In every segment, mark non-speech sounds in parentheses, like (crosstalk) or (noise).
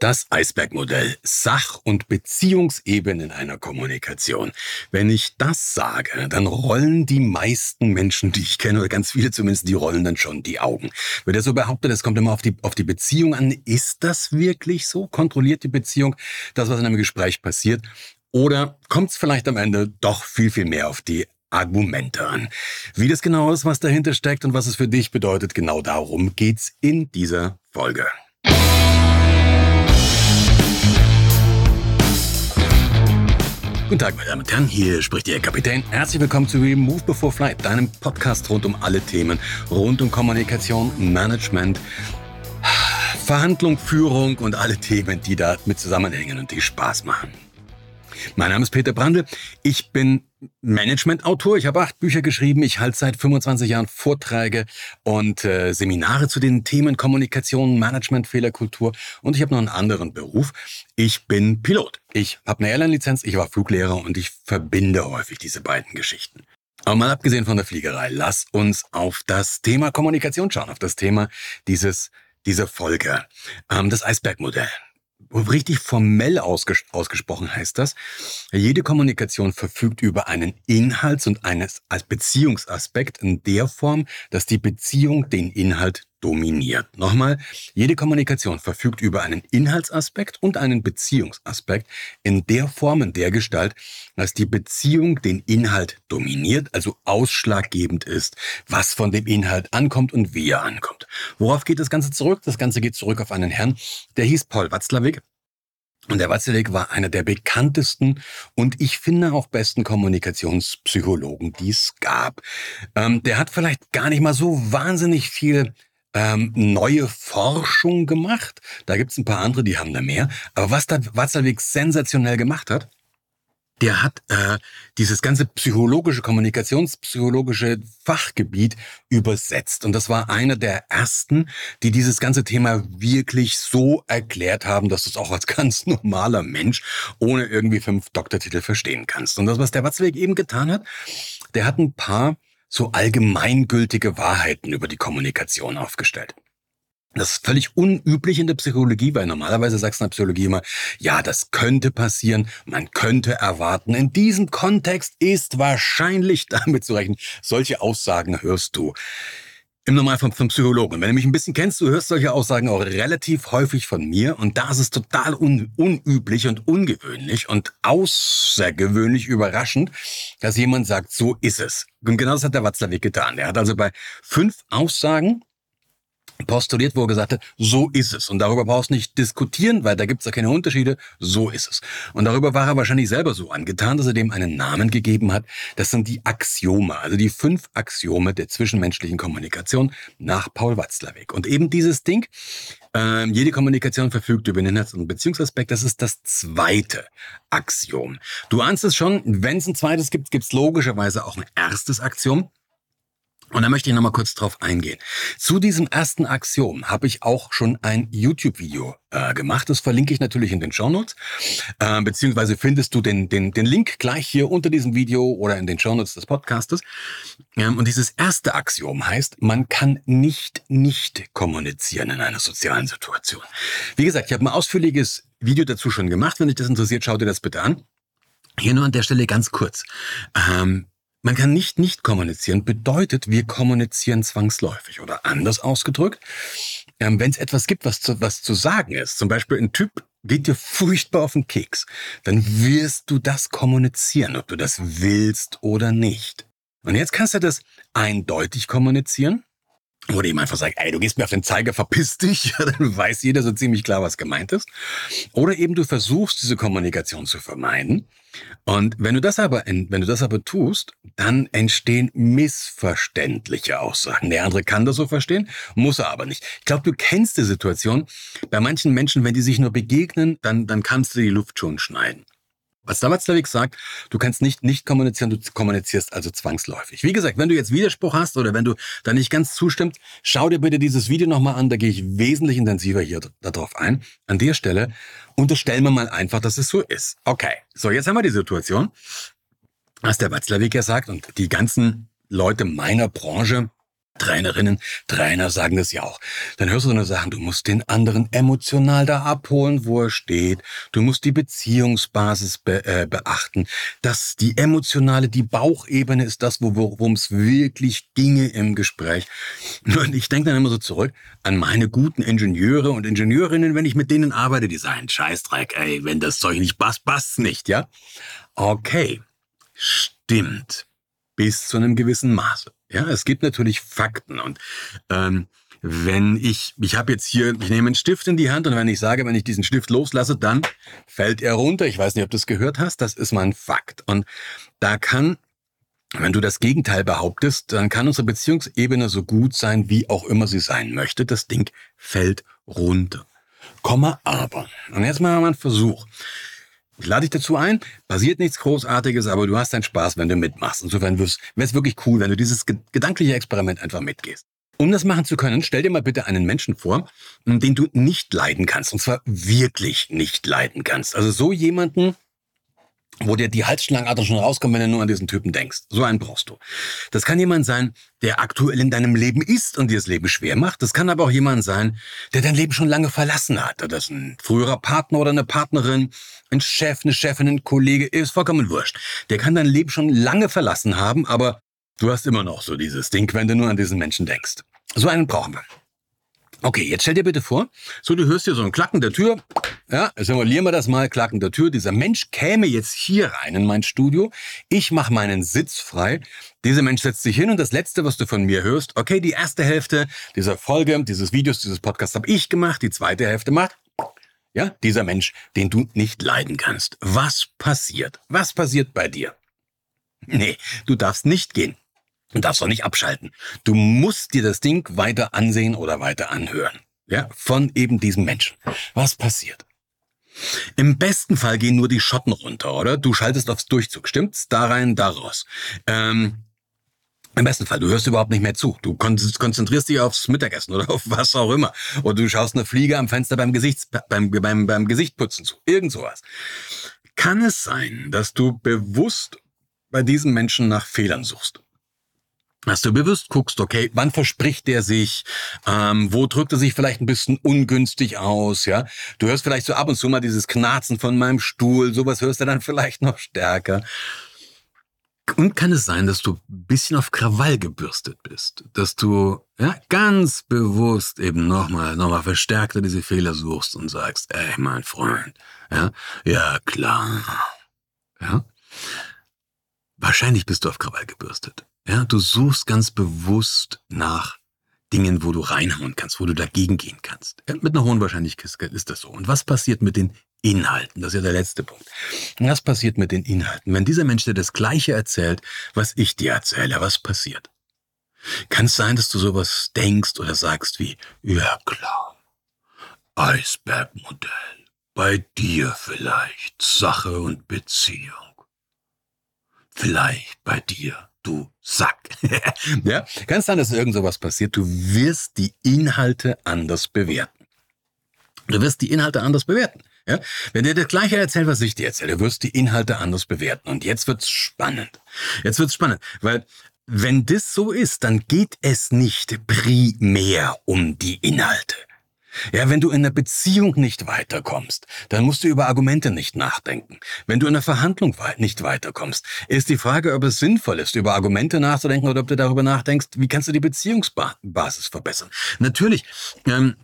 Das Eisbergmodell Sach- und Beziehungsebene in einer Kommunikation. Wenn ich das sage, dann rollen die meisten Menschen, die ich kenne, oder ganz viele zumindest, die rollen dann schon die Augen. Wenn er so behauptet, es kommt immer auf die, auf die Beziehung an, ist das wirklich so? Kontrolliert die Beziehung das, was in einem Gespräch passiert? Oder kommt es vielleicht am Ende doch viel, viel mehr auf die Argumente an. Wie das genau ist, was dahinter steckt und was es für dich bedeutet, genau darum geht's in dieser Folge. Guten Tag, meine Damen und Herren, hier spricht Ihr Kapitän. Herzlich willkommen zu Move Before Flight, deinem Podcast rund um alle Themen, rund um Kommunikation, Management, Verhandlung, Führung und alle Themen, die da mit zusammenhängen und die Spaß machen. Mein Name ist Peter Brandl. Ich bin Management-Autor. Ich habe acht Bücher geschrieben. Ich halte seit 25 Jahren Vorträge und äh, Seminare zu den Themen Kommunikation, Management, Fehlerkultur. Und ich habe noch einen anderen Beruf. Ich bin Pilot. Ich habe eine Airline-Lizenz, ich war Fluglehrer und ich verbinde häufig diese beiden Geschichten. Aber mal abgesehen von der Fliegerei, lass uns auf das Thema Kommunikation schauen, auf das Thema dieses, dieser Folge. Ähm, das Eisbergmodell richtig formell ausges ausgesprochen heißt das, jede Kommunikation verfügt über einen Inhalts- und eines als Beziehungsaspekt in der Form, dass die Beziehung den Inhalt dominiert. Nochmal, jede Kommunikation verfügt über einen Inhaltsaspekt und einen Beziehungsaspekt in der Form, in der Gestalt, dass die Beziehung den Inhalt dominiert, also ausschlaggebend ist, was von dem Inhalt ankommt und wie er ankommt. Worauf geht das Ganze zurück? Das Ganze geht zurück auf einen Herrn, der hieß Paul Watzlawick. Und der Watzlawick war einer der bekanntesten und ich finde auch besten Kommunikationspsychologen, die es gab. Ähm, der hat vielleicht gar nicht mal so wahnsinnig viel ähm, neue Forschung gemacht. Da gibt's ein paar andere, die haben da mehr. Aber was da Watzlawick sensationell gemacht hat, der hat äh, dieses ganze psychologische, kommunikationspsychologische Fachgebiet übersetzt. Und das war einer der ersten, die dieses ganze Thema wirklich so erklärt haben, dass du es auch als (laughs) ganz normaler Mensch ohne irgendwie fünf Doktortitel verstehen kannst. Und das, was der Watzlawick eben getan hat, der hat ein paar so allgemeingültige Wahrheiten über die Kommunikation aufgestellt. Das ist völlig unüblich in der Psychologie, weil normalerweise sagst du in der Psychologie immer, ja, das könnte passieren, man könnte erwarten. In diesem Kontext ist wahrscheinlich (laughs) damit zu rechnen. Solche Aussagen hörst du im Normalfall vom Psychologen. wenn du mich ein bisschen kennst, du hörst solche Aussagen auch relativ häufig von mir und da ist es total un unüblich und ungewöhnlich und außergewöhnlich überraschend, dass jemand sagt, so ist es. Und genau das hat der Watzlawick getan. Er hat also bei fünf Aussagen postuliert, wo er gesagt hat, so ist es. Und darüber brauchst du nicht diskutieren, weil da gibt es ja keine Unterschiede. So ist es. Und darüber war er wahrscheinlich selber so angetan, dass er dem einen Namen gegeben hat. Das sind die Axiome, also die fünf Axiome der zwischenmenschlichen Kommunikation nach Paul Watzlawick. Und eben dieses Ding, äh, jede Kommunikation verfügt über den Inhalts- und Beziehungsaspekt, das ist das zweite Axiom. Du ahnst es schon, wenn es ein zweites gibt, gibt es logischerweise auch ein erstes Axiom. Und da möchte ich nochmal kurz drauf eingehen. Zu diesem ersten Axiom habe ich auch schon ein YouTube-Video äh, gemacht. Das verlinke ich natürlich in den Show Notes. Äh, beziehungsweise findest du den, den, den Link gleich hier unter diesem Video oder in den Show Notes des Podcastes. Ähm, und dieses erste Axiom heißt, man kann nicht nicht kommunizieren in einer sozialen Situation. Wie gesagt, ich habe ein ausführliches Video dazu schon gemacht. Wenn dich das interessiert, schau dir das bitte an. Hier nur an der Stelle ganz kurz. Ähm, man kann nicht nicht kommunizieren, bedeutet, wir kommunizieren zwangsläufig. Oder anders ausgedrückt, ähm, wenn es etwas gibt, was zu, was zu sagen ist, zum Beispiel ein Typ geht dir furchtbar auf den Keks, dann wirst du das kommunizieren, ob du das willst oder nicht. Und jetzt kannst du das eindeutig kommunizieren. Oder ihm einfach sagen, ey, du gehst mir auf den Zeiger, verpiss dich, (laughs) dann weiß jeder so ziemlich klar, was gemeint ist. Oder eben du versuchst, diese Kommunikation zu vermeiden und wenn du das aber, wenn du das aber tust, dann entstehen missverständliche Aussagen. Der andere kann das so verstehen, muss er aber nicht. Ich glaube, du kennst die Situation. Bei manchen Menschen, wenn die sich nur begegnen, dann, dann kannst du die Luft schon schneiden. Was Dawatzlawick sagt, du kannst nicht nicht kommunizieren, du kommunizierst also zwangsläufig. Wie gesagt, wenn du jetzt Widerspruch hast oder wenn du da nicht ganz zustimmst, schau dir bitte dieses Video nochmal an, da gehe ich wesentlich intensiver hier darauf ein. An der Stelle unterstellen wir mal einfach, dass es so ist. Okay, so jetzt haben wir die Situation, was der Watzlawick ja sagt und die ganzen Leute meiner Branche Trainerinnen, Trainer sagen das ja auch. Dann hörst du so eine Sachen, du musst den anderen emotional da abholen, wo er steht. Du musst die Beziehungsbasis be äh, beachten. Dass die emotionale, die Bauchebene ist das, worum es wirklich ginge im Gespräch. Und ich denke dann immer so zurück an meine guten Ingenieure und Ingenieurinnen, wenn ich mit denen arbeite, die sagen, Scheißdreck, ey, wenn das Zeug nicht passt, passt nicht, ja? Okay, stimmt. Bis zu einem gewissen Maße. Ja, es gibt natürlich Fakten und ähm, wenn ich, ich habe jetzt hier, ich nehme einen Stift in die Hand und wenn ich sage, wenn ich diesen Stift loslasse, dann fällt er runter. Ich weiß nicht, ob du es gehört hast, das ist mein Fakt. Und da kann, wenn du das Gegenteil behauptest, dann kann unsere Beziehungsebene so gut sein, wie auch immer sie sein möchte. Das Ding fällt runter. Komma aber. Und jetzt machen wir mal einen Versuch. Ich lade dich dazu ein. Passiert nichts Großartiges, aber du hast deinen Spaß, wenn du mitmachst. Insofern wäre es wirklich cool, wenn du dieses gedankliche Experiment einfach mitgehst. Um das machen zu können, stell dir mal bitte einen Menschen vor, den du nicht leiden kannst. Und zwar wirklich nicht leiden kannst. Also so jemanden, wo dir die Halsschlangenadern schon rauskommen, wenn du nur an diesen Typen denkst. So einen brauchst du. Das kann jemand sein, der aktuell in deinem Leben ist und dir das Leben schwer macht. Das kann aber auch jemand sein, der dein Leben schon lange verlassen hat. Das ist ein früherer Partner oder eine Partnerin, ein Chef, eine Chefin, ein Kollege, ist vollkommen wurscht. Der kann dein Leben schon lange verlassen haben, aber du hast immer noch so dieses Ding, wenn du nur an diesen Menschen denkst. So einen brauchen wir. Okay, jetzt stell dir bitte vor, so du hörst hier so ein Klacken der Tür. Ja, simulieren wir das mal, Klacken der Tür. Dieser Mensch käme jetzt hier rein in mein Studio. Ich mache meinen Sitz frei. Dieser Mensch setzt sich hin und das Letzte, was du von mir hörst, okay, die erste Hälfte dieser Folge, dieses Videos, dieses Podcasts habe ich gemacht. Die zweite Hälfte macht ja, dieser Mensch, den du nicht leiden kannst. Was passiert? Was passiert bei dir? Nee, du darfst nicht gehen. Du darfst auch nicht abschalten. Du musst dir das Ding weiter ansehen oder weiter anhören. Ja, von eben diesem Menschen. Was passiert? Im besten Fall gehen nur die Schotten runter, oder? Du schaltest aufs Durchzug, stimmt's? Da rein, da raus. Ähm, im besten Fall, du hörst überhaupt nicht mehr zu. Du konzentrierst dich aufs Mittagessen oder auf was auch immer. Oder du schaust eine Fliege am Fenster beim, Gesichts, beim, beim, beim Gesichtputzen zu. Irgend sowas. Kann es sein, dass du bewusst bei diesem Menschen nach Fehlern suchst? Dass du bewusst guckst, okay, wann verspricht der sich, ähm, wo drückt er sich vielleicht ein bisschen ungünstig aus, ja. Du hörst vielleicht so ab und zu mal dieses Knarzen von meinem Stuhl, sowas hörst du dann (laughs) vielleicht noch stärker. Und kann es sein, dass du ein bisschen auf Krawall gebürstet bist, dass du ja ganz bewusst eben nochmal, nochmal verstärkter diese Fehler suchst und sagst, ey, mein Freund, ja, ja klar, ja. Wahrscheinlich bist du auf Krawall gebürstet. Ja, du suchst ganz bewusst nach Dingen, wo du reinhauen kannst, wo du dagegen gehen kannst. Ja, mit einer hohen Wahrscheinlichkeit ist das so. Und was passiert mit den Inhalten? Das ist ja der letzte Punkt. Was passiert mit den Inhalten? Wenn dieser Mensch dir das Gleiche erzählt, was ich dir erzähle, was passiert? Kann es sein, dass du sowas denkst oder sagst wie, ja klar, Eisbergmodell, bei dir vielleicht Sache und Beziehung. Vielleicht bei dir du Sack. (laughs) ja, kann es sein, dass irgend sowas passiert. Du wirst die Inhalte anders bewerten. Du wirst die Inhalte anders bewerten. Ja? Wenn dir das gleiche erzählt, was ich dir erzähle, wirst du die Inhalte anders bewerten. Und jetzt wird's spannend. Jetzt wird's spannend, weil wenn das so ist, dann geht es nicht primär um die Inhalte. Ja, wenn du in einer Beziehung nicht weiterkommst, dann musst du über Argumente nicht nachdenken. Wenn du in einer Verhandlung nicht weiterkommst, ist die Frage, ob es sinnvoll ist, über Argumente nachzudenken oder ob du darüber nachdenkst, wie kannst du die Beziehungsbasis verbessern. Natürlich, ähm,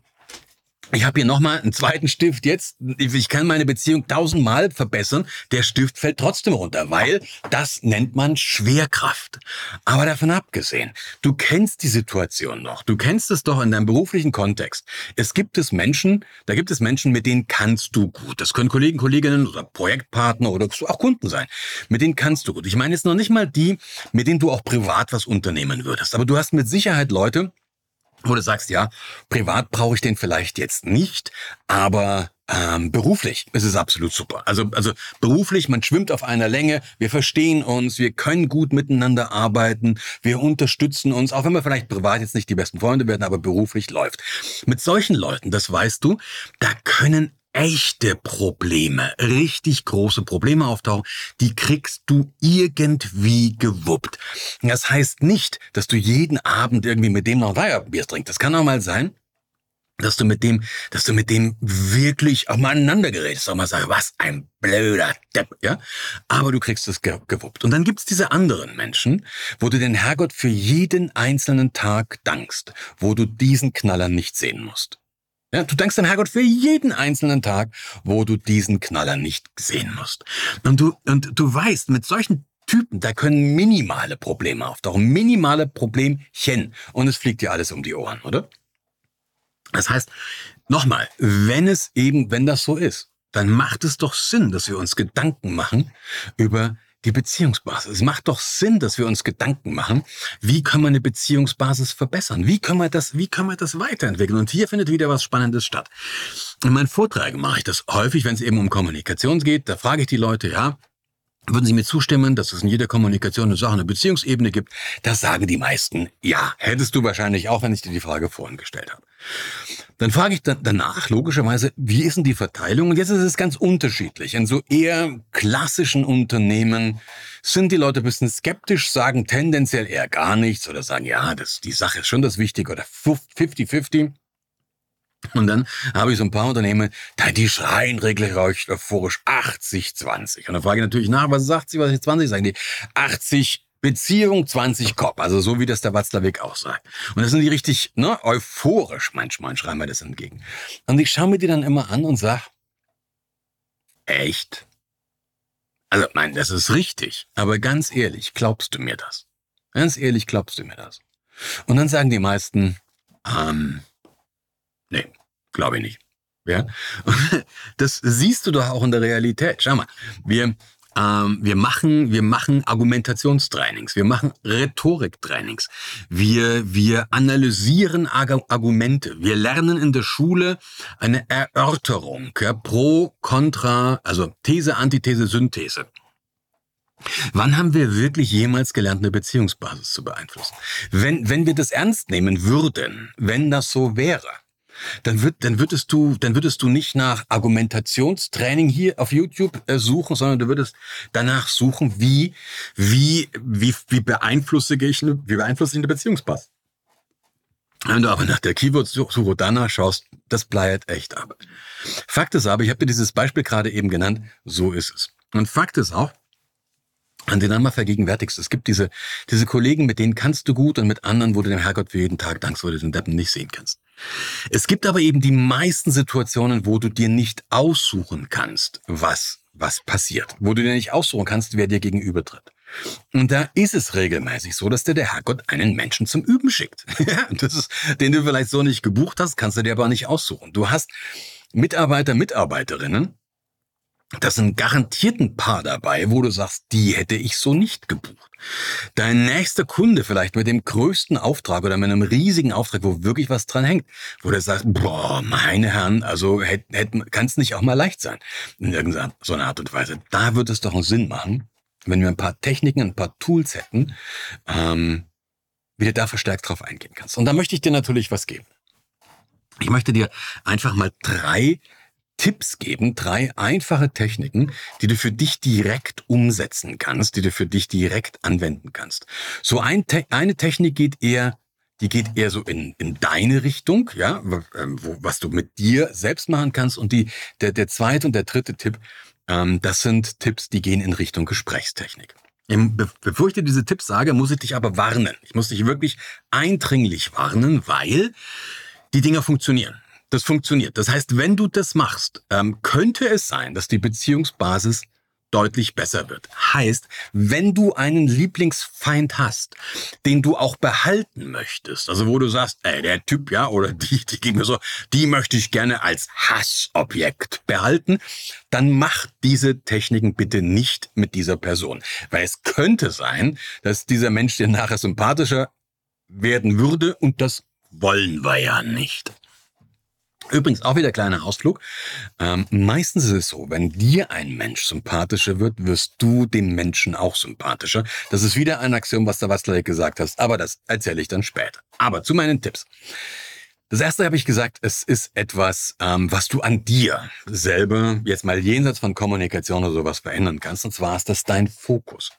ich habe hier nochmal einen zweiten Stift jetzt. Ich kann meine Beziehung tausendmal verbessern. Der Stift fällt trotzdem runter, weil das nennt man Schwerkraft. Aber davon abgesehen, du kennst die Situation noch. Du kennst es doch in deinem beruflichen Kontext. Es gibt es Menschen, da gibt es Menschen, mit denen kannst du gut. Das können Kollegen, Kolleginnen oder Projektpartner oder auch Kunden sein. Mit denen kannst du gut. Ich meine jetzt noch nicht mal die, mit denen du auch privat was unternehmen würdest. Aber du hast mit Sicherheit Leute, wo du sagst, ja, privat brauche ich den vielleicht jetzt nicht, aber ähm, beruflich ist es absolut super. Also, also beruflich, man schwimmt auf einer Länge, wir verstehen uns, wir können gut miteinander arbeiten, wir unterstützen uns, auch wenn wir vielleicht privat jetzt nicht die besten Freunde werden, aber beruflich läuft. Mit solchen Leuten, das weißt du, da können echte Probleme, richtig große Probleme auftauchen, die kriegst du irgendwie gewuppt. Das heißt nicht, dass du jeden Abend irgendwie mit dem noch ein Feierabendbier trinkst. Das kann auch mal sein, dass du mit dem, dass du mit dem wirklich auch mal aneinander gerätst, auch mal sagst, was ein blöder Depp, ja. Aber du kriegst es ge gewuppt. Und dann gibt's diese anderen Menschen, wo du den Herrgott für jeden einzelnen Tag dankst, wo du diesen Knaller nicht sehen musst. Ja, du dankst den Herrgott für jeden einzelnen Tag, wo du diesen Knaller nicht sehen musst. Und du, und du weißt, mit solchen Typen, da können minimale Probleme auftauchen, minimale Problemchen. Und es fliegt dir alles um die Ohren, oder? Das heißt, nochmal, wenn es eben, wenn das so ist, dann macht es doch Sinn, dass wir uns Gedanken machen über die Beziehungsbasis. Es macht doch Sinn, dass wir uns Gedanken machen, wie können wir eine Beziehungsbasis verbessern? Wie können wir das, wie können wir das weiterentwickeln? Und hier findet wieder was Spannendes statt. In meinen Vorträgen mache ich das häufig, wenn es eben um Kommunikation geht. Da frage ich die Leute, ja, würden Sie mir zustimmen, dass es in jeder Kommunikation eine Sache eine Beziehungsebene gibt? Das sagen die meisten. Ja, hättest du wahrscheinlich auch, wenn ich dir die Frage vorhin gestellt habe. Dann frage ich dann danach, logischerweise, wie ist denn die Verteilung? Und jetzt ist es ganz unterschiedlich. In so eher klassischen Unternehmen sind die Leute ein bisschen skeptisch, sagen tendenziell eher gar nichts oder sagen, ja, das, die Sache ist schon das Wichtige oder 50-50. Und dann habe ich so ein paar Unternehmen, die schreien regelrecht euphorisch 80, 20. Und dann frage ich natürlich nach, was sagt sie, was ich 20 sagen die? 80 Beziehung, 20 Kopf. Also so wie das der Watzlawick auch sagt. Und das sind die richtig ne, euphorisch manchmal und schreien mir das entgegen. Und ich schaue mir die dann immer an und sag, echt? Also nein, das ist richtig. Aber ganz ehrlich, glaubst du mir das? Ganz ehrlich, glaubst du mir das? Und dann sagen die meisten, ähm, Nee, glaube ich nicht. Ja, (laughs) das siehst du doch auch in der Realität. Schau mal, wir ähm, wir machen wir machen Argumentationstrainings, wir machen Rhetoriktrainings, wir wir analysieren Arg Argumente, wir lernen in der Schule eine Erörterung, ja, pro, contra, also These, Antithese, Synthese. Wann haben wir wirklich jemals gelernt, eine Beziehungsbasis zu beeinflussen? Wenn, wenn wir das ernst nehmen würden, wenn das so wäre, dann, wird, dann, würdest du, dann würdest du nicht nach Argumentationstraining hier auf YouTube äh, suchen, sondern du würdest danach suchen, wie, wie, wie, wie beeinflusse ich, wie beeinflusse ich eine Beziehungspass. Wenn du aber nach der Keyword-Suche danach schaust, das bleibt echt ab. Fakt ist aber, ich habe dir dieses Beispiel gerade eben genannt, so ist es. Und Fakt ist auch, an den einmal vergegenwärtigst. Es gibt diese, diese Kollegen, mit denen kannst du gut und mit anderen, wo du dem Herrgott für jeden Tag dankst, wo du den Deppen nicht sehen kannst. Es gibt aber eben die meisten Situationen, wo du dir nicht aussuchen kannst, was, was passiert. Wo du dir nicht aussuchen kannst, wer dir gegenübertritt. Und da ist es regelmäßig so, dass dir der Herrgott einen Menschen zum Üben schickt. (laughs) das ist, den du vielleicht so nicht gebucht hast, kannst du dir aber nicht aussuchen. Du hast Mitarbeiter, Mitarbeiterinnen, das sind garantiert ein paar dabei, wo du sagst, die hätte ich so nicht gebucht. Dein nächster Kunde vielleicht mit dem größten Auftrag oder mit einem riesigen Auftrag, wo wirklich was dran hängt, wo du sagst, boah, meine Herren, also kann es nicht auch mal leicht sein. In irgendeiner Art und Weise. Da würde es doch einen Sinn machen, wenn wir ein paar Techniken, ein paar Tools hätten, ähm, wie du da verstärkt drauf eingehen kannst. Und da möchte ich dir natürlich was geben. Ich möchte dir einfach mal drei Tipps geben, drei einfache Techniken, die du für dich direkt umsetzen kannst, die du für dich direkt anwenden kannst. So ein Te eine Technik geht eher die geht eher so in, in deine Richtung, ja, ähm, wo, was du mit dir selbst machen kannst. Und die, der, der zweite und der dritte Tipp, ähm, das sind Tipps, die gehen in Richtung Gesprächstechnik. Be bevor ich dir diese Tipps sage, muss ich dich aber warnen. Ich muss dich wirklich eindringlich warnen, weil die Dinger funktionieren. Das funktioniert. Das heißt, wenn du das machst, ähm, könnte es sein, dass die Beziehungsbasis deutlich besser wird. Heißt, wenn du einen Lieblingsfeind hast, den du auch behalten möchtest, also wo du sagst, ey, der Typ, ja, oder die, die ging mir so, die möchte ich gerne als Hassobjekt behalten, dann mach diese Techniken bitte nicht mit dieser Person. Weil es könnte sein, dass dieser Mensch dir nachher sympathischer werden würde und das wollen wir ja nicht. Übrigens auch wieder kleiner Ausflug. Ähm, meistens ist es so, wenn dir ein Mensch sympathischer wird, wirst du dem Menschen auch sympathischer. Das ist wieder ein Axiom, was der Watzlawick gesagt hast, aber das erzähle ich dann später. Aber zu meinen Tipps. Das erste habe ich gesagt, es ist etwas, ähm, was du an dir selber jetzt mal jenseits von Kommunikation oder sowas verändern kannst. Und zwar ist das dein Fokus.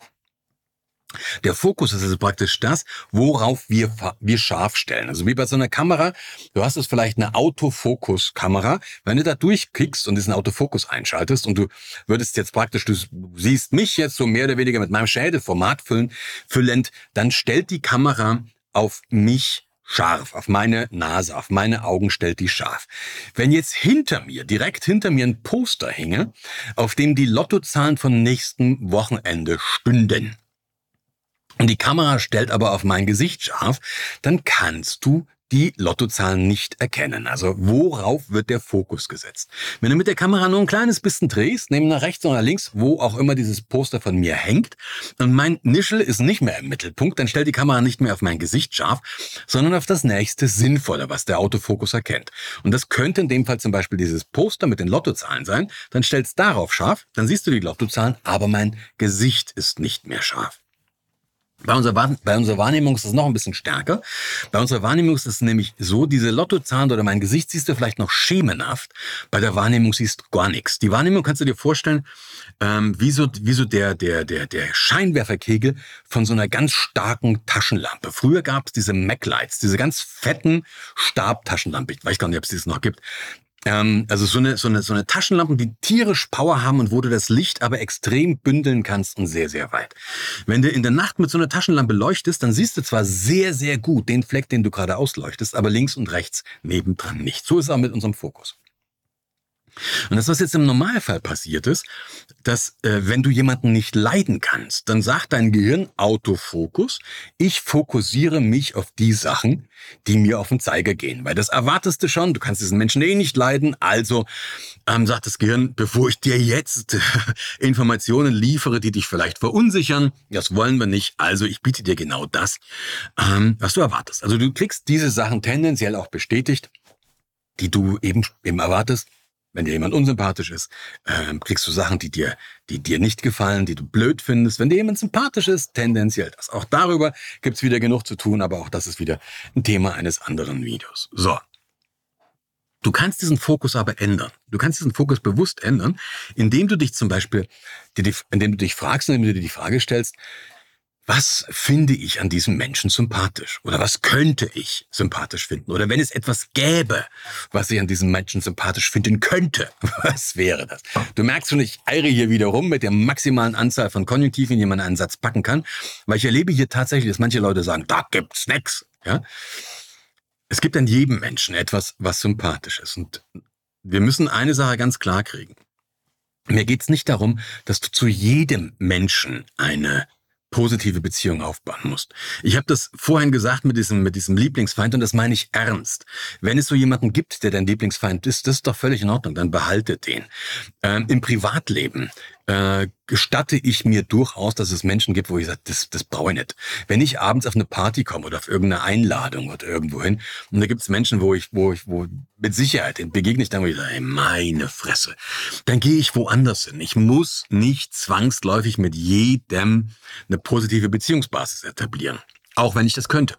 Der Fokus ist also praktisch das, worauf wir, wir scharf stellen. Also wie bei so einer Kamera, du hast es vielleicht eine Autofokus-Kamera. Wenn du da durchklickst und diesen Autofokus einschaltest und du würdest jetzt praktisch, du siehst mich jetzt so mehr oder weniger mit meinem Schädelformat füllen, füllend, dann stellt die Kamera auf mich scharf, auf meine Nase, auf meine Augen stellt die scharf. Wenn jetzt hinter mir, direkt hinter mir ein Poster hinge, auf dem die Lottozahlen von nächsten Wochenende stünden, und die Kamera stellt aber auf mein Gesicht scharf, dann kannst du die Lottozahlen nicht erkennen. Also worauf wird der Fokus gesetzt? Wenn du mit der Kamera nur ein kleines bisschen drehst, neben nach rechts oder links, wo auch immer dieses Poster von mir hängt, und mein Nischel ist nicht mehr im Mittelpunkt, dann stellt die Kamera nicht mehr auf mein Gesicht scharf, sondern auf das nächste Sinnvolle, was der Autofokus erkennt. Und das könnte in dem Fall zum Beispiel dieses Poster mit den Lottozahlen sein. Dann stellst darauf scharf, dann siehst du die Lottozahlen, aber mein Gesicht ist nicht mehr scharf. Bei unserer, bei unserer Wahrnehmung ist es noch ein bisschen stärker. Bei unserer Wahrnehmung ist es nämlich so, diese Lottozahlen oder mein Gesicht siehst du vielleicht noch schemenhaft. Bei der Wahrnehmung siehst du gar nichts. Die Wahrnehmung kannst du dir vorstellen, ähm, wie so, wie so der, der, der, der Scheinwerferkegel von so einer ganz starken Taschenlampe. Früher gab es diese Mac-Lights, diese ganz fetten Stabtaschenlampe. Ich weiß gar nicht, ob es das noch gibt. Ähm, also so eine, so, eine, so eine Taschenlampe, die tierisch Power haben und wo du das Licht aber extrem bündeln kannst und sehr, sehr weit. Wenn du in der Nacht mit so einer Taschenlampe leuchtest, dann siehst du zwar sehr, sehr gut den Fleck, den du gerade ausleuchtest, aber links und rechts nebendran nicht. So ist es auch mit unserem Fokus. Und das, was jetzt im Normalfall passiert ist, dass äh, wenn du jemanden nicht leiden kannst, dann sagt dein Gehirn Autofokus, ich fokussiere mich auf die Sachen, die mir auf den Zeiger gehen. Weil das erwartest du schon, du kannst diesen Menschen eh nicht leiden, also ähm, sagt das Gehirn, bevor ich dir jetzt (laughs) Informationen liefere, die dich vielleicht verunsichern, das wollen wir nicht, also ich biete dir genau das, ähm, was du erwartest. Also du kriegst diese Sachen tendenziell auch bestätigt, die du eben, eben erwartest wenn dir jemand unsympathisch ist, ähm, kriegst du Sachen, die dir, die dir nicht gefallen, die du blöd findest. Wenn dir jemand sympathisch ist, tendenziell das. Auch darüber gibt's wieder genug zu tun, aber auch das ist wieder ein Thema eines anderen Videos. So. Du kannst diesen Fokus aber ändern. Du kannst diesen Fokus bewusst ändern, indem du dich zum Beispiel, indem du dich fragst, indem du dir die Frage stellst, was finde ich an diesem Menschen sympathisch? Oder was könnte ich sympathisch finden? Oder wenn es etwas gäbe, was ich an diesem Menschen sympathisch finden könnte, (laughs) was wäre das? Du merkst schon, ich eire hier wieder rum mit der maximalen Anzahl von Konjunktiven, die man in einen Satz packen kann, weil ich erlebe hier tatsächlich, dass manche Leute sagen, da gibt's nix. Ja? Es gibt an jedem Menschen etwas, was sympathisch ist. Und wir müssen eine Sache ganz klar kriegen. Mir geht's nicht darum, dass du zu jedem Menschen eine positive Beziehung aufbauen musst. Ich habe das vorhin gesagt mit diesem, mit diesem Lieblingsfeind und das meine ich ernst. Wenn es so jemanden gibt, der dein Lieblingsfeind ist, das ist doch völlig in Ordnung, dann behalte den. Ähm, Im Privatleben äh, gestatte ich mir durchaus, dass es Menschen gibt, wo ich sage, das, das brauche ich nicht. Wenn ich abends auf eine Party komme oder auf irgendeine Einladung oder irgendwo hin, und da gibt es Menschen, wo ich, wo ich, wo mit Sicherheit begegne ich dann, wo ich sage, meine Fresse, dann gehe ich woanders hin. Ich muss nicht zwangsläufig mit jedem eine positive Beziehungsbasis etablieren. Auch wenn ich das könnte.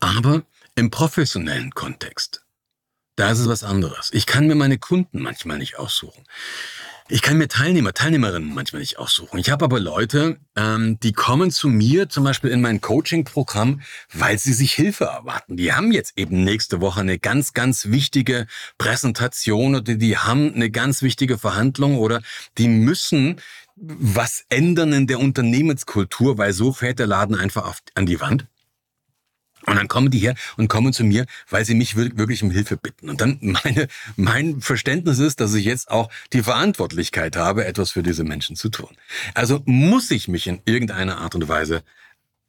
Aber im professionellen Kontext, da ist es was anderes. Ich kann mir meine Kunden manchmal nicht aussuchen. Ich kann mir Teilnehmer, Teilnehmerinnen manchmal nicht aussuchen. Ich habe aber Leute, ähm, die kommen zu mir zum Beispiel in mein Coaching-Programm, weil sie sich Hilfe erwarten. Die haben jetzt eben nächste Woche eine ganz, ganz wichtige Präsentation oder die haben eine ganz wichtige Verhandlung oder die müssen was ändern in der Unternehmenskultur, weil so fährt der Laden einfach auf, an die Wand. Und dann kommen die her und kommen zu mir, weil sie mich wirklich um Hilfe bitten. Und dann meine, mein Verständnis ist, dass ich jetzt auch die Verantwortlichkeit habe, etwas für diese Menschen zu ttun. Also muss ich mich in irgendeiner Art und Weise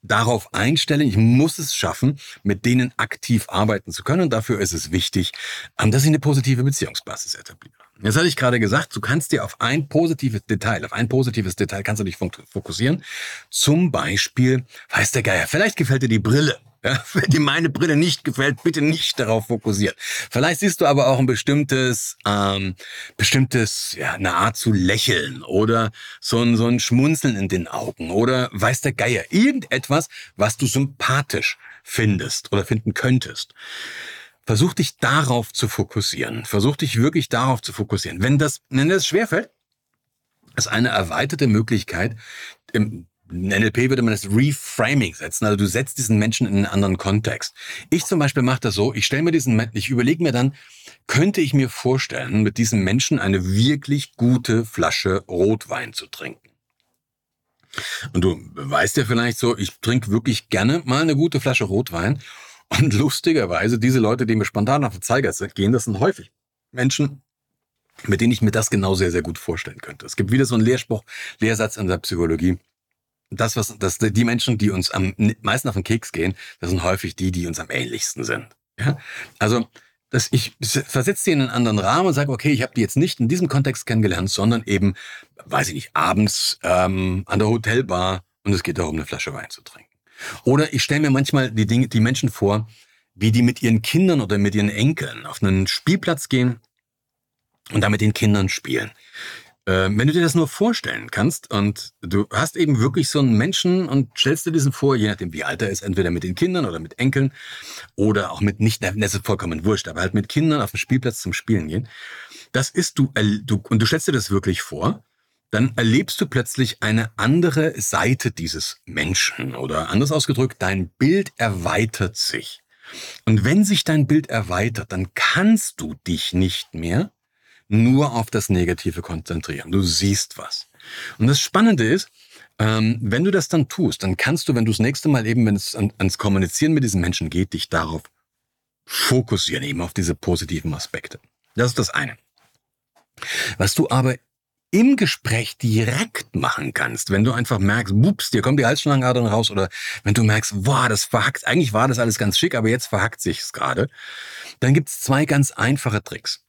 darauf einstellen. Ich muss es schaffen, mit denen aktiv arbeiten zu können. Und dafür ist es wichtig, ähm, dass ich eine positive Beziehungsbasis etabliere. Jetzt hatte ich gerade gesagt, du kannst dir auf ein positives Detail, auf ein positives Detail kannst du dich fokussieren. Zum Beispiel, weiß der Geier, vielleicht gefällt dir die Brille. Ja, (laughs) wenn dir meine Brille nicht gefällt, bitte nicht darauf fokussieren. Vielleicht siehst du aber auch ein bestimmtes, ähm, bestimmtes, ja, eine Art zu lächeln oder so ein, so ein Schmunzeln in den Augen oder weiß der Geier. Irgendetwas, was du sympathisch findest oder finden könntest. Versuch dich darauf zu fokussieren. Versuch dich wirklich darauf zu fokussieren. Wenn das, wenn das schwerfällt, ist eine erweiterte Möglichkeit, im NLP würde man das Reframing setzen. Also du setzt diesen Menschen in einen anderen Kontext. Ich zum Beispiel mache das so, ich stelle mir diesen, ich überlege mir dann, könnte ich mir vorstellen, mit diesem Menschen eine wirklich gute Flasche Rotwein zu trinken. Und du weißt ja vielleicht so, ich trinke wirklich gerne mal eine gute Flasche Rotwein. Und lustigerweise, diese Leute, die mir spontan auf den Zeiger gehen, das sind häufig Menschen, mit denen ich mir das genau sehr, sehr gut vorstellen könnte. Es gibt wieder so einen Lehrspruch, Lehrsatz in der Psychologie. Das, was, das, die Menschen, die uns am meisten auf den Keks gehen, das sind häufig die, die uns am ähnlichsten sind. Ja? Also, dass ich versetze die in einen anderen Rahmen und sage, okay, ich habe die jetzt nicht in diesem Kontext kennengelernt, sondern eben, weiß ich nicht, abends ähm, an der Hotelbar und es geht darum, eine Flasche Wein zu trinken. Oder ich stelle mir manchmal die Dinge, die Menschen vor, wie die mit ihren Kindern oder mit ihren Enkeln auf einen Spielplatz gehen und da mit den Kindern spielen. Äh, wenn du dir das nur vorstellen kannst und du hast eben wirklich so einen Menschen und stellst dir diesen vor, je nachdem wie alt er ist, entweder mit den Kindern oder mit Enkeln oder auch mit nicht, das ist vollkommen wurscht, aber halt mit Kindern auf den Spielplatz zum Spielen gehen. Das ist du, du und du stellst dir das wirklich vor dann erlebst du plötzlich eine andere Seite dieses Menschen oder anders ausgedrückt, dein Bild erweitert sich. Und wenn sich dein Bild erweitert, dann kannst du dich nicht mehr nur auf das Negative konzentrieren. Du siehst was. Und das Spannende ist, ähm, wenn du das dann tust, dann kannst du, wenn du das nächste Mal eben, wenn es ans Kommunizieren mit diesen Menschen geht, dich darauf fokussieren, eben auf diese positiven Aspekte. Das ist das eine. Was du aber im Gespräch direkt machen kannst, wenn du einfach merkst, bups, dir kommt die Halsschlangenadern raus oder wenn du merkst, boah, das verhackt, eigentlich war das alles ganz schick, aber jetzt verhackt sich's gerade, dann gibt's zwei ganz einfache Tricks.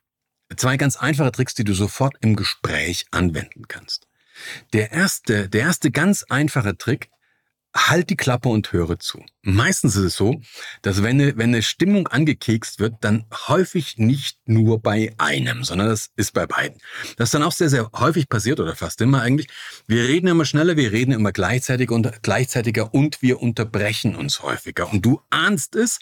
Zwei ganz einfache Tricks, die du sofort im Gespräch anwenden kannst. Der erste, der erste ganz einfache Trick halt die Klappe und höre zu. Meistens ist es so, dass wenn eine, wenn eine Stimmung angekekst wird, dann häufig nicht nur bei einem, sondern das ist bei beiden. Das ist dann auch sehr, sehr häufig passiert oder fast immer eigentlich. Wir reden immer schneller, wir reden immer gleichzeitig und gleichzeitiger und wir unterbrechen uns häufiger. Und du ahnst es,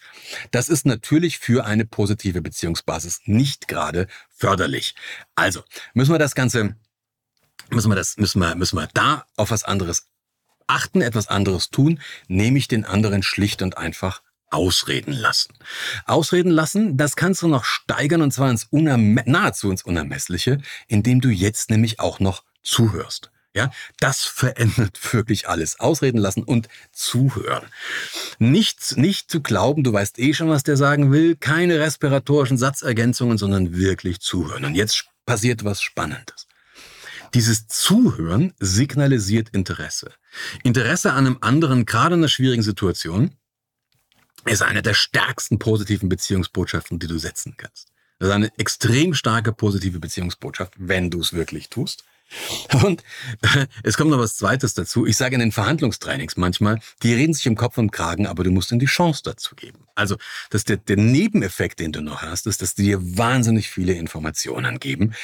das ist natürlich für eine positive Beziehungsbasis nicht gerade förderlich. Also müssen wir das Ganze müssen wir das, müssen wir, müssen wir da auf was anderes achten, etwas anderes tun, nämlich den anderen schlicht und einfach ausreden lassen. Ausreden lassen, das kannst du noch steigern und zwar ins Unerme nahezu ins Unermessliche, indem du jetzt nämlich auch noch zuhörst. Ja, das verändert (laughs) wirklich alles. Ausreden lassen und zuhören. Nicht, nicht zu glauben, du weißt eh schon, was der sagen will. Keine respiratorischen Satzergänzungen, sondern wirklich zuhören. Und jetzt passiert was Spannendes. Dieses Zuhören signalisiert Interesse. Interesse an einem anderen, gerade in einer schwierigen Situation, ist eine der stärksten positiven Beziehungsbotschaften, die du setzen kannst. Das ist eine extrem starke positive Beziehungsbotschaft, wenn du es wirklich tust. Und (laughs) es kommt noch was Zweites dazu. Ich sage in den Verhandlungstrainings manchmal, die reden sich im Kopf und Kragen, aber du musst ihnen die Chance dazu geben. Also, dass der, der Nebeneffekt, den du noch hast, ist, dass die dir wahnsinnig viele Informationen geben,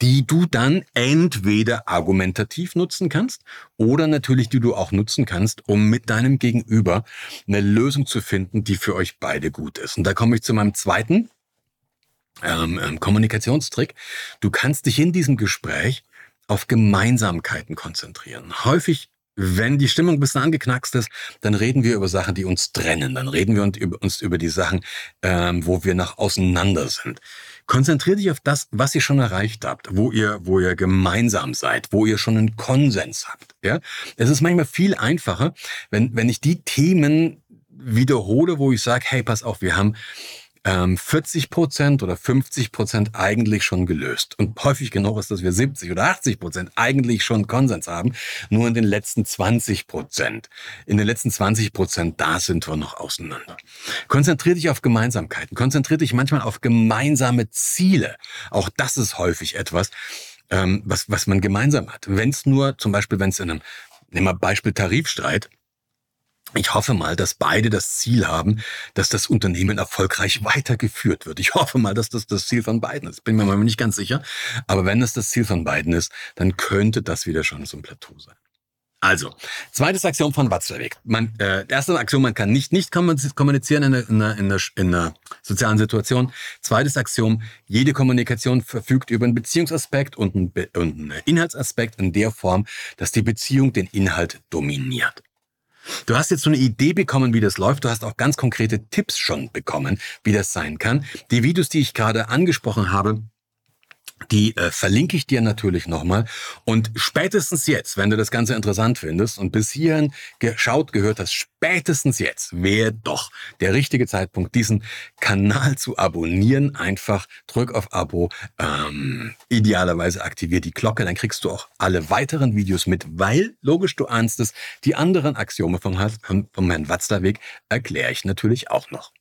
die du dann entweder argumentativ nutzen kannst oder natürlich, die du auch nutzen kannst, um mit deinem Gegenüber eine Lösung zu finden, die für euch beide gut ist. Und da komme ich zu meinem zweiten ähm, ähm, Kommunikationstrick. Du kannst dich in diesem Gespräch auf Gemeinsamkeiten konzentrieren. Häufig wenn die Stimmung ein bisschen angeknackst ist, dann reden wir über Sachen, die uns trennen. Dann reden wir uns über die Sachen, ähm, wo wir nach auseinander sind. Konzentriert dich auf das, was ihr schon erreicht habt, wo ihr, wo ihr gemeinsam seid, wo ihr schon einen Konsens habt. Ja, es ist manchmal viel einfacher, wenn wenn ich die Themen wiederhole, wo ich sage, hey, pass auf, wir haben 40 ähm, Prozent oder 50 Prozent eigentlich schon gelöst. Und häufig genug ist, dass wir 70 oder 80 Prozent eigentlich schon Konsens haben. Nur in den letzten 20 Prozent. In den letzten 20 Prozent, da sind wir noch auseinander. Konzentrier dich auf Gemeinsamkeiten. Konzentrier dich manchmal auf gemeinsame Ziele. Auch das ist häufig etwas, ähm, was, was man gemeinsam hat. Wenn es nur, zum Beispiel, wenn es in einem, nehmen wir Beispiel Tarifstreit, ich hoffe mal, dass beide das Ziel haben, dass das Unternehmen erfolgreich weitergeführt wird. Ich hoffe mal, dass das das Ziel von beiden ist. Bin mir mal nicht ganz sicher. Aber wenn es das Ziel von beiden ist, dann könnte das wieder schon so ein Plateau sein. Also, zweites Axiom von Watzlawick. Man, äh, erstes Axiom, man kann nicht nicht kommunizieren in einer, in, einer, in, einer, in einer sozialen Situation. Zweites Axiom, jede Kommunikation verfügt über einen Beziehungsaspekt und einen, Be und einen Inhaltsaspekt in der Form, dass die Beziehung den Inhalt dominiert. Du hast jetzt so eine Idee bekommen, wie das läuft. Du hast auch ganz konkrete Tipps schon bekommen, wie das sein kann. Die Videos, die ich gerade angesprochen habe, die äh, verlinke ich dir natürlich nochmal. Und spätestens jetzt, wenn du das Ganze interessant findest und bis hierhin geschaut, gehört hast, spätestens jetzt wäre doch der richtige Zeitpunkt, diesen Kanal zu abonnieren. Einfach drück auf Abo, ähm, idealerweise aktivier die Glocke, dann kriegst du auch alle weiteren Videos mit, weil, logisch, du ahnst es, die anderen Axiome vom, vom Herrn Watzlawick erkläre ich natürlich auch noch.